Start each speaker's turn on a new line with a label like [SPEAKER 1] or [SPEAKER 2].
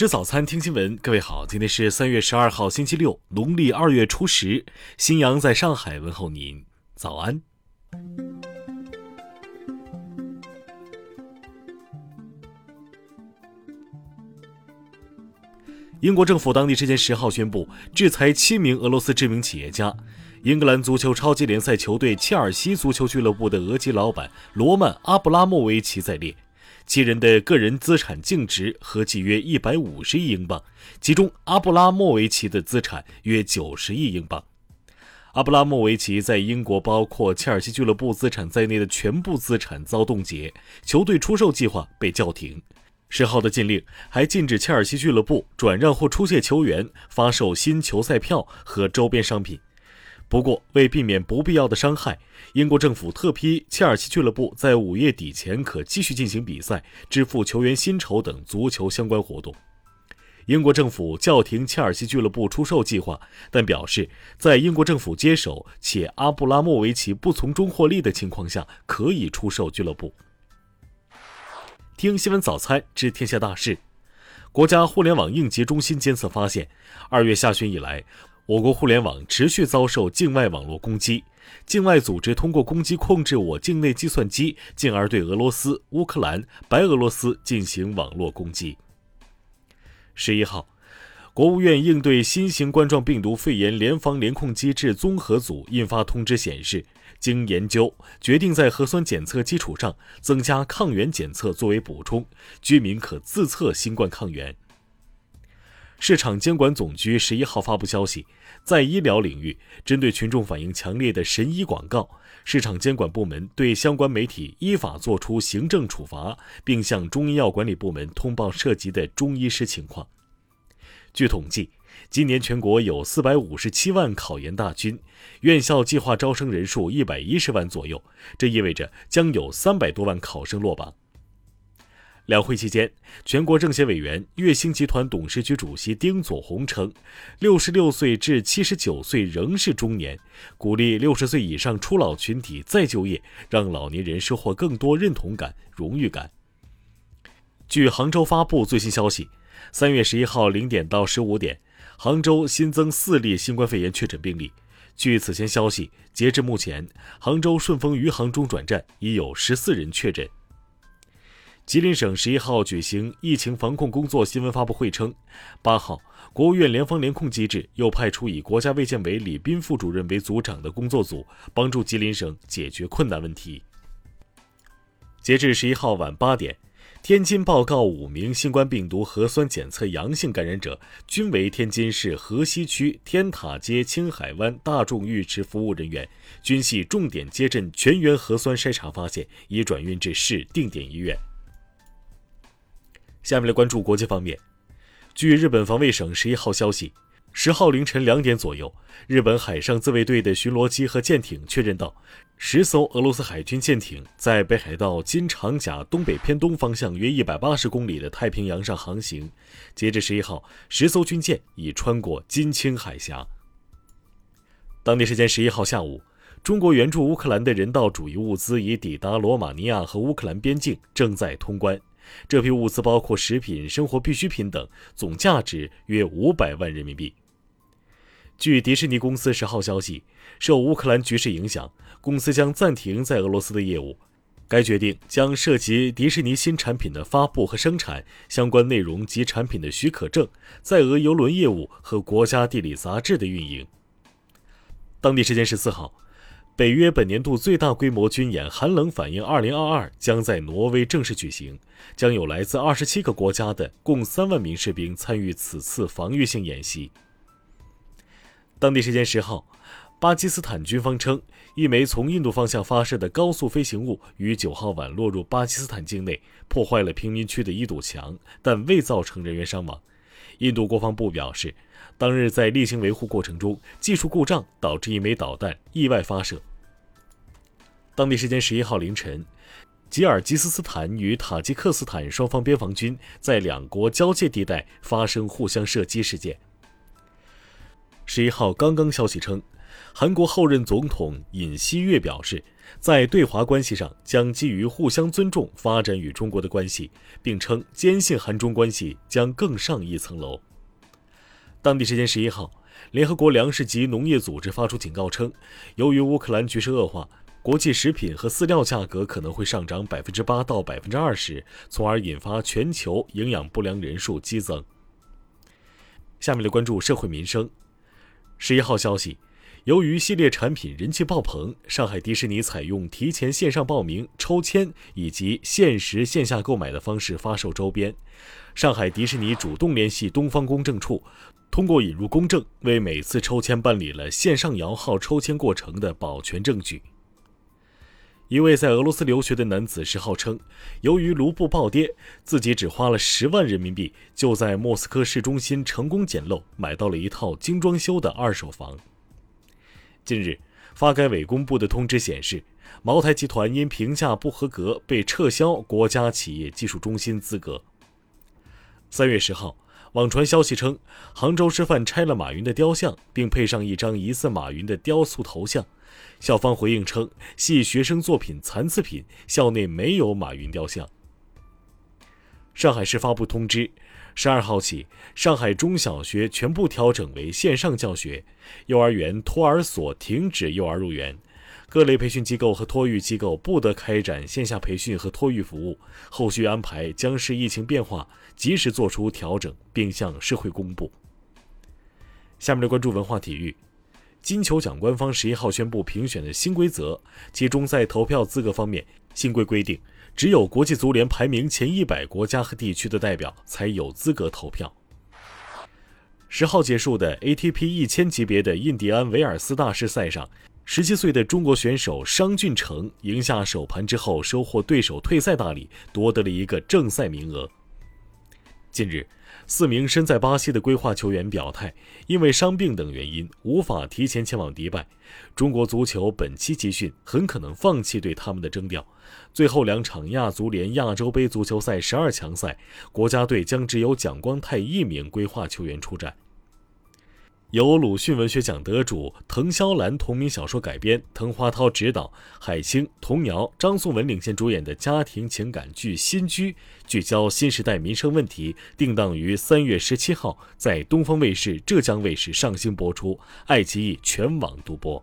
[SPEAKER 1] 吃早餐，听新闻。各位好，今天是三月十二号，星期六，农历二月初十。新阳在上海问候您，早安。英国政府当地时间十号宣布制裁七名俄罗斯知名企业家。英格兰足球超级联赛球队切尔西足球俱乐部的俄籍老板罗曼·阿布拉莫维奇在列。七人的个人资产净值合计约一百五十亿英镑，其中阿布拉莫维奇的资产约九十亿英镑。阿布拉莫维奇在英国包括切尔西俱乐部资产在内的全部资产遭冻结，球队出售计划被叫停。十号的禁令还禁止切尔西俱乐部转让或出借球员、发售新球赛票和周边商品。不过，为避免不必要的伤害，英国政府特批切尔西俱乐部在五月底前可继续进行比赛、支付球员薪酬等足球相关活动。英国政府叫停切尔西俱乐部出售计划，但表示在英国政府接手且阿布拉莫维奇不从中获利的情况下，可以出售俱乐部。听新闻早餐知天下大事。国家互联网应急中心监测发现，二月下旬以来。我国互联网持续遭受境外网络攻击，境外组织通过攻击控制我境内计算机，进而对俄罗斯、乌克兰、白俄罗斯进行网络攻击。十一号，国务院应对新型冠状病毒肺炎联防联控机制综合组印发通知显示，经研究决定，在核酸检测基础上增加抗原检测作为补充，居民可自测新冠抗原。市场监管总局十一号发布消息，在医疗领域，针对群众反映强烈的神医广告，市场监管部门对相关媒体依法作出行政处罚，并向中医药管理部门通报涉及的中医师情况。据统计，今年全国有四百五十七万考研大军，院校计划招生人数一百一十万左右，这意味着将有三百多万考生落榜。两会期间，全国政协委员、粤星集团董事局主席丁佐宏称，六十六岁至七十九岁仍是中年，鼓励六十岁以上初老群体再就业，让老年人收获更多认同感、荣誉感。据杭州发布最新消息，三月十一号零点到十五点，杭州新增四例新冠肺炎确诊病例。据此前消息，截至目前，杭州顺丰余杭中转站已有十四人确诊。吉林省十一号举行疫情防控工作新闻发布会称，八号，国务院联防联控机制又派出以国家卫健委李斌副主任为组长的工作组，帮助吉林省解决困难问题。截至十一号晚八点，天津报告五名新冠病毒核酸检测阳性感染者，均为天津市河西区天塔街青海湾大众浴池服务人员，均系重点接诊全员核酸筛查发现，已转运至市定点医院。下面来关注国际方面。据日本防卫省十一号消息，十号凌晨两点左右，日本海上自卫队的巡逻机和舰艇确认到，十艘俄罗斯海军舰艇在北海道金长甲东北偏东方向约一百八十公里的太平洋上航行。截至十一号，十艘军舰已穿过金青海峡。当地时间十一号下午，中国援助乌克兰的人道主义物资已抵达罗马尼亚和乌克兰边境，正在通关。这批物资包括食品、生活必需品等，总价值约五百万人民币。据迪士尼公司十号消息，受乌克兰局势影响，公司将暂停在俄罗斯的业务。该决定将涉及迪士尼新产品的发布和生产、相关内容及产品的许可证、在俄邮轮业务和国家地理杂志的运营。当地时间十四号。北约本年度最大规模军演“寒冷反应 2022” 将在挪威正式举行，将有来自二十七个国家的共三万名士兵参与此次防御性演习。当地时间十号，巴基斯坦军方称，一枚从印度方向发射的高速飞行物于九号晚落入巴基斯坦境内，破坏了平民区的一堵墙，但未造成人员伤亡。印度国防部表示，当日在例行维护过程中，技术故障导致一枚导弹意外发射。当地时间十一号凌晨，吉尔吉斯斯坦与塔吉克斯坦双方边防军在两国交界地带发生互相射击事件。十一号刚刚消息称，韩国后任总统尹锡悦表示，在对华关系上将基于互相尊重发展与中国的关系，并称坚信韩中关系将更上一层楼。当地时间十一号，联合国粮食及农业组织发出警告称，由于乌克兰局势恶化，国际食品和饲料价格可能会上涨百分之八到百分之二十，从而引发全球营养不良人数激增。下面来关注社会民生。十一号消息。由于系列产品人气爆棚，上海迪士尼采用提前线上报名、抽签以及限时线下购买的方式发售周边。上海迪士尼主动联系东方公证处，通过引入公证，为每次抽签办理了线上摇号抽签过程的保全证据。一位在俄罗斯留学的男子十号称，由于卢布暴跌，自己只花了十万人民币，就在莫斯科市中心成功捡漏，买到了一套精装修的二手房。近日，发改委公布的通知显示，茅台集团因评价不合格被撤销国家企业技术中心资格。三月十号，网传消息称，杭州师范拆了马云的雕像，并配上一张疑似马云的雕塑头像。校方回应称，系学生作品残次品，校内没有马云雕像。上海市发布通知。十二号起，上海中小学全部调整为线上教学，幼儿园、托儿所停止幼儿入园，各类培训机构和托育机构不得开展线下培训和托育服务。后续安排将视疫情变化，及时做出调整，并向社会公布。下面来关注文化体育。金球奖官方十一号宣布评选的新规则，其中在投票资格方面，新规规定。只有国际足联排名前一百国家和地区的代表才有资格投票。十号结束的 ATP 一千级别的印第安维尔斯大师赛上，十七岁的中国选手商俊成赢下首盘之后，收获对手退赛大礼，夺得了一个正赛名额。近日。四名身在巴西的规划球员表态，因为伤病等原因无法提前前往迪拜。中国足球本期集训很可能放弃对他们的征调。最后两场亚足联亚洲杯足球赛十二强赛，国家队将只有蒋光太一名规划球员出战。由鲁迅文学奖得主滕萧兰同名小说改编，滕华涛执导，海清、童瑶、张颂文领衔主演的家庭情感剧《新居》，聚焦新时代民生问题，定档于三月十七号在东方卫视、浙江卫视上星播出，爱奇艺全网独播。